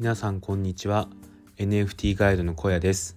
皆さんこんにちは。NFT ガイドの小屋です。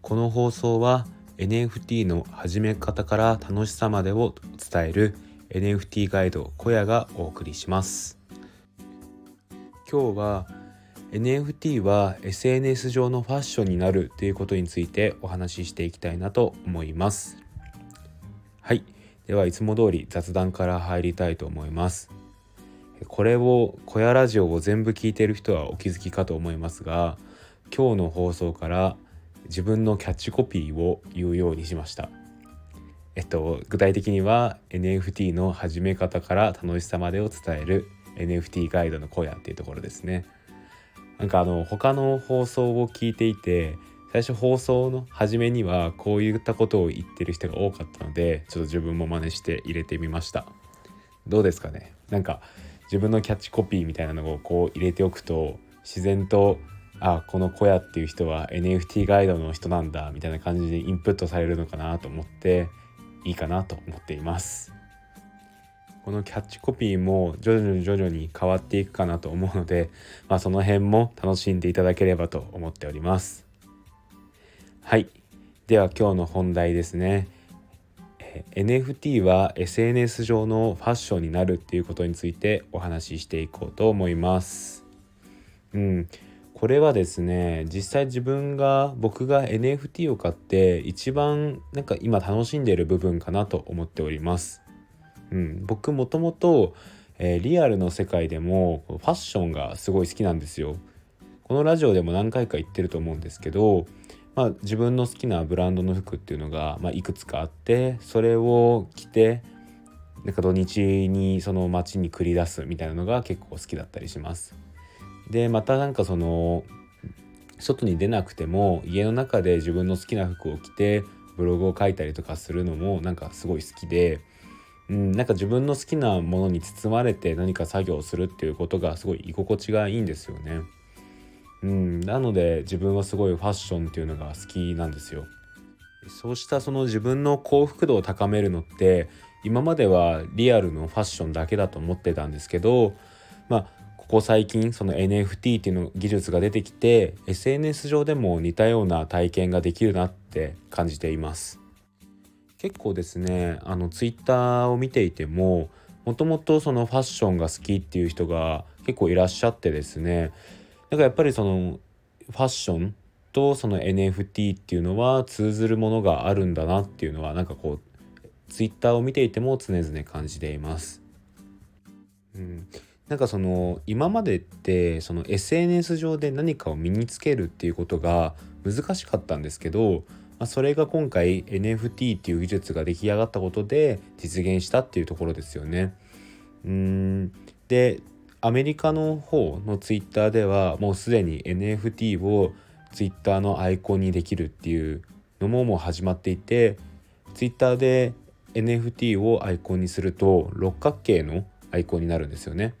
この放送は NFT の始め方から楽しさまでを伝える NFT ガイド小屋がお送りします。今日は NFT は SNS 上のファッションになるということについてお話ししていきたいなと思います。はい。ではいつも通り雑談から入りたいと思います。これを小屋ラジオを全部聞いている人はお気づきかと思いますが今日の放送から自分のキャッチコピーを言うようにしました。えっと具体的には NFT の始め方から楽しさまでを伝える NFT ガイドの小屋っていうところですね。なんかあの他の放送を聞いていて最初放送の初めにはこういったことを言ってる人が多かったのでちょっと自分も真似して入れてみました。どうですかね？なんか自分のキャッチコピーみたいなのをこう入れておくと自然とあこの小屋っていう人は NFT ガイドの人なんだみたいな感じでインプットされるのかなと思っていいかなと思っています。このキャッチコピーも徐々に徐々に変わっていくかなと思うので、まあ、その辺も楽しんでいただければと思っております。はい。では今日の本題ですね。NFT は SNS 上のファッションになるっていうことについてお話ししていこうと思います。うん、これはですね実際自分が僕が NFT を買って一番なんか今楽しんでいる部分かなと思っております。うん、僕もともと、え、リアルの世界でもファッションがすごい好きなんですよ。このラジオでも何回か言ってると思うんですけどまあ、自分の好きなブランドの服っていうのが、まあ、いくつかあってそれを着てなんか土日にその街に繰り出すみたいなのが結構好きだったりします。でまたなんかその外に出なくても家の中で自分の好きな服を着てブログを書いたりとかするのもなんかすごい好きで、うん、なんか自分の好きなものに包まれて何か作業をするっていうことがすごい居心地がいいんですよね。うん、なので自分はすごいファッションっていうのが好きなんですよ。そうしたその自分の幸福度を高めるのって今まではリアルのファッションだけだと思ってたんですけどまあここ最近その NFT っていうの技術が出てきて SNS 上でも似たような体験ができるなって感じています結構ですねあの Twitter を見ていてももともとそのファッションが好きっていう人が結構いらっしゃってですねだからやっぱりそのファッションとその NFT っていうのは通ずるものがあるんだなっていうのはなんかこう Twitter を見ていても常々感じています。うん、なんかその今までってその SNS 上で何かを身につけるっていうことが難しかったんですけど、まあ、それが今回 NFT っていう技術が出来上がったことで実現したっていうところですよね。うんでアメリカの方のツイッターではもうすでに NFT をツイッターのアイコンにできるっていうのももう始まっていてツイッターで NFT をアイコンにすると六角形のアイコンになるんですよね。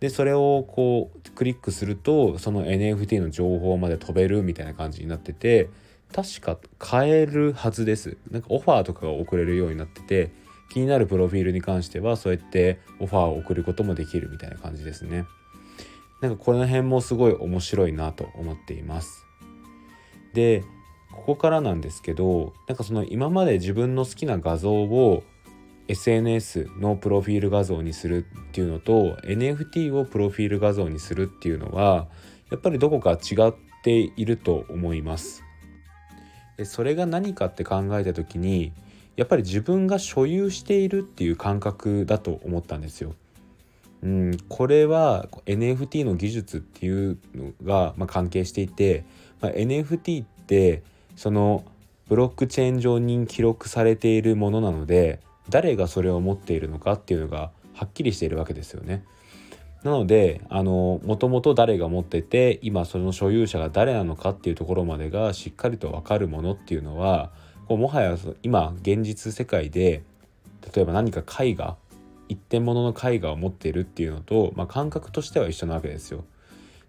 でそれをこうクリックするとその NFT の情報まで飛べるみたいな感じになってて確か買えるはずです。なんかオファーとかが送れるようになってて気になるプロフィールに関してはそうやってオファーを送ることもできるみたいな感じですね。なんかこの辺もすごい面白いなと思っています。でここからなんですけどなんかその今まで自分の好きな画像を SNS のプロフィール画像にするっていうのと NFT をプロフィール画像にするっていうのはやっぱりどこか違っていると思います。でそれが何かって考えた時にやっぱり自分が所有しているっていう感覚だと思ったんですよ。うん、これは NFT の技術っていうのが、まあ、関係していて、まあ、NFT ってそのブロックチェーン上に記録されているものなので誰がそれを持っているのかっていうのがはっきりしているわけですよね。なのであのもともと誰が持ってて今その所有者が誰なのかっていうところまでがしっかりと分かるものっていうのはもはや今現実世界で例えば何か絵画一点物の絵画を持っているっていうのと、まあ、感覚としては一緒なわけですよ。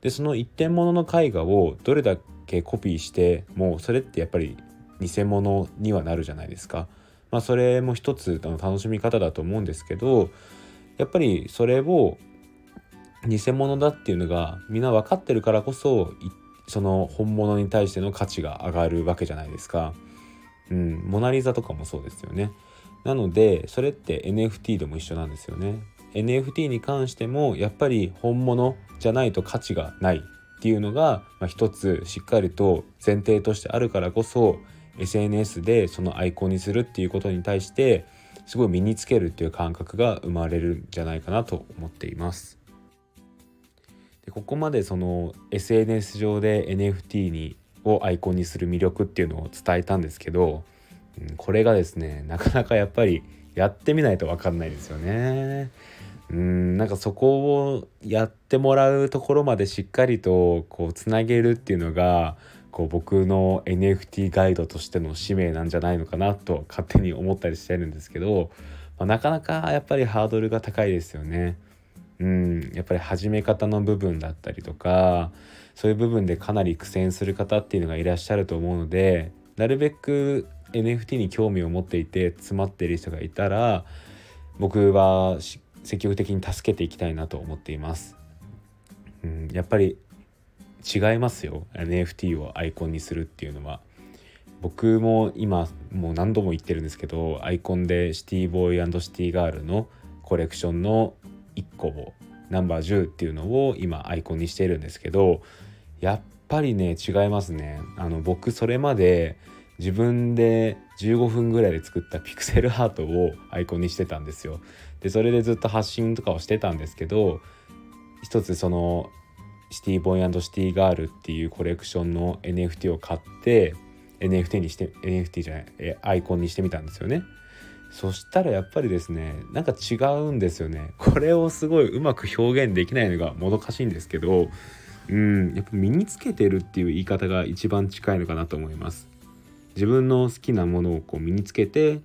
でその一点物の絵画をどれだけコピーしてもそれってやっぱり偽物にはなるじゃないですか。まあ、それも一つの楽しみ方だと思うんですけどやっぱりそれを偽物だっていうのがみんな分かってるからこそその本物に対しての価値が上がるわけじゃないですか。うん、モナ・リザとかもそうですよね。なのでそれって NFT でも一緒なんですよね。NFT に関してもやっぱり本物じゃないと価値がないっていうのが、まあ、一つしっかりと前提としてあるからこそ SNS でそのアイコンにするっていうことに対してすごい身につけるっていう感覚が生まれるんじゃないかなと思っています。でここまでその SNS 上で NFT にをアイコンにする魅力っていうのを伝えたんですけど、うん、これがですねなかなかやっぱりやってみないと分かんないですよね。うんなんかそこをやってもらうところまでしっかりとこうつなげるっていうのがこう僕の NFT ガイドとしての使命なんじゃないのかなと勝手に思ったりしてるんですけど、まあ、なかなかやっぱりハードルが高いですよね。うん、やっぱり始め方の部分だったりとかそういう部分でかなり苦戦する方っていうのがいらっしゃると思うのでなるべく NFT に興味を持っていて詰まっている人がいたら僕は積極的に助けていきたいなと思っています。うん、やっぱり違いますよ NFT をアイコンにするっていうのは。僕も今もう何度も言ってるんですけどアイコンでシティボーイシティガールのコレクションの1個をナンバー10っていうのを今アイコンにしてるんですけどやっぱりね違いますね。あの僕それまで自分で15分ぐらいで作ったピクセルハートをアイコンにしてたんですよ。でそれでずっと発信とかをしてたんですけど一つそのシティボーイシティガールっていうコレクションの NFT を買って NFT にして NFT じゃないアイコンにしてみたんですよね。そしたらやっぱりですねなんか違うんですよねこれをすごいうまく表現できないのがもどかしいんですけどうんやっぱ身につけてるっていう言い方が一番近いのかなと思います自分の好きなものをこう身につけて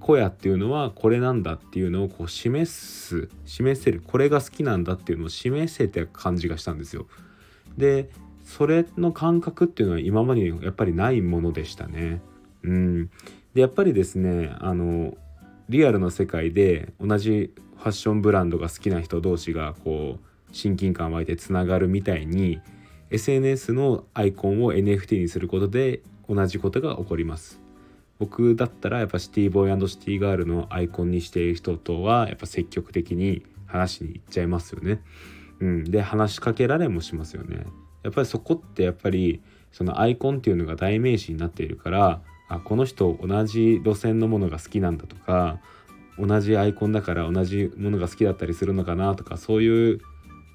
小屋っていうのはこれなんだっていうのをこう示す示せるこれが好きなんだっていうのを示せて感じがしたんですよ。でそれの感覚っていうのは今までやっぱりないものでしたね。うん、でやっぱりですねあのリアルの世界で同じファッションブランドが好きな人同士がこう親近感湧いてつながるみたいに SNS のアイコンを NFT にすることで同じことが起こります僕だったらやっぱシティボーイシティガールのアイコンにしている人とはやっぱ積極的に話しに行っちゃいますよね。うん、で話しかけられもしますよね。やっぱりそこってやっぱりそのアイコンっていうのが代名詞になっているからあこの人同じ路線のものが好きなんだとか同じアイコンだから同じものが好きだったりするのかなとかそういう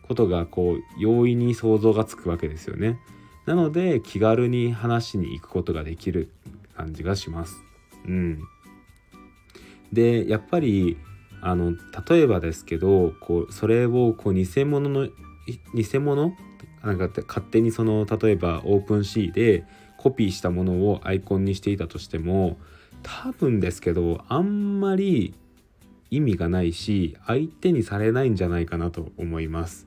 ことがこう容易に想像がつくわけですよね。なので気軽に話しに行くことができる感じがします。うん、でやっぱりあの例えばですけどこうそれをこう偽物の偽物？なんか勝手にその例えばオープンシーでコピーしたものをアイコンにしていたとしても多分ですけどあんまり意味がないし相手にされないんじゃないかなと思います。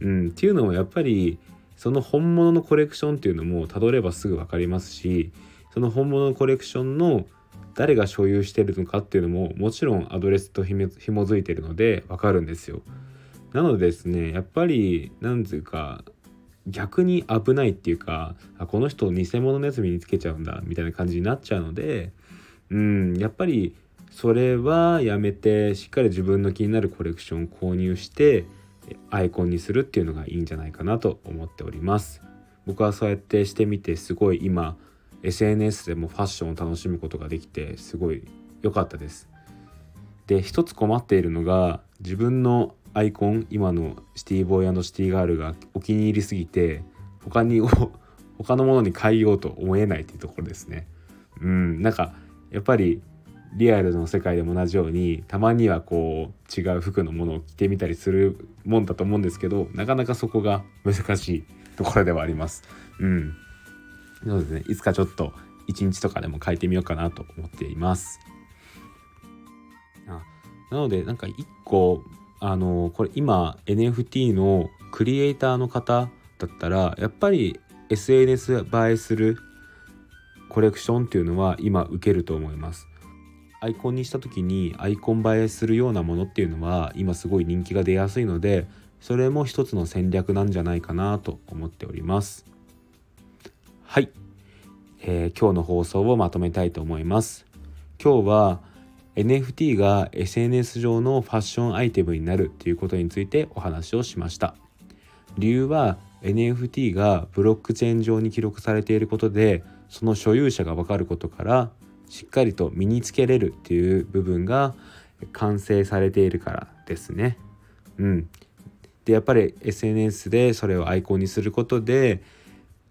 うん、っていうのもやっぱりその本物のコレクションっていうのもたどればすぐ分かりますしその本物のコレクションの誰が所有してるのかっていうのももちろんアドレスとひもづいてるのでわかるんですよ。なのでですねやっぱり何ていうか逆に危ないっていうかあこの人偽物のやつ身につけちゃうんだみたいな感じになっちゃうのでうんやっぱりそれはやめてしっかり自分の気になるコレクションを購入してアイコンにするっていうのがいいんじゃないかなと思っております。僕はそうやってしてみてすごい今 SNS でもファッションを楽しむことができてすごい良かったです。で一つ困っているのが自分のアイコン今のシティボーイシティガールがお気に入りすぎて他に 他のものに変えようと思えないっていうところですね。うんなんかやっぱりリアルの世界でも同じようにたまにはこう違う服のものを着てみたりするもんだと思うんですけどなかなかそこが難しいところではあります。うんなのですねいつかちょっと1日とかでも書いてみようかなと思っていますあなのでなんか1個あのこれ今 NFT のクリエイターの方だったらやっぱり SNS 映えするコレクションっていうのは今受けると思います。アイコンにした時にアイコン映えするようなものっていうのは今すごい人気が出やすいのでそれも一つの戦略なんじゃないかなと思っております。はい、えー、今日の放送をまとめたいと思います。今日は NFT が SNS 上のファッションアイテムになるということについてお話をしました理由は NFT がブロックチェーン上に記録されていることでその所有者が分かることからしっかりと身につけれるっていう部分が完成されているからですね。うん、でやっぱり SNS でそれをアイコンにすることで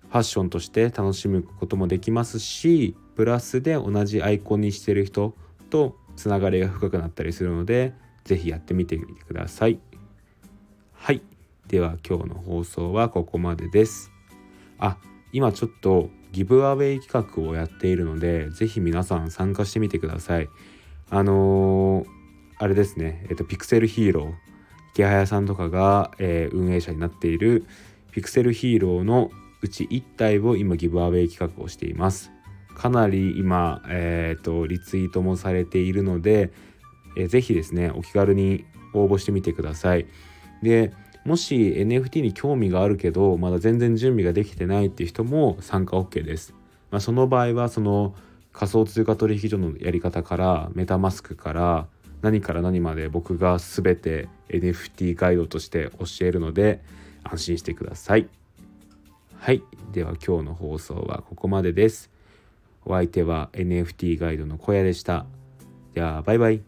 ファッションとして楽しむこともできますしプラスで同じアイコンにしてる人とつながりが深くなったりするので是非やってみてみてください。はいでは今日の放送はここまでです。あ今ちょっとギブアウェイ企画をやっているので是非皆さん参加してみてください。あのー、あれですね、えっと、ピクセルヒーロー池早さんとかが、えー、運営者になっているピクセルヒーローのうち1体を今ギブアウェイ企画をしています。かなり今、えーと、リツイートもされているので、えー、ぜひですねお気軽に応募してみてください。でもし NFT に興味があるけどまだ全然準備ができてないっていう人も参加 OK です。まあ、その場合はその仮想通貨取引所のやり方からメタマスクから何から何まで僕が全て NFT ガイドとして教えるので安心してください。はい。では今日の放送はここまでです。お相手は NFT ガイドの小屋でした。ではバイバイ。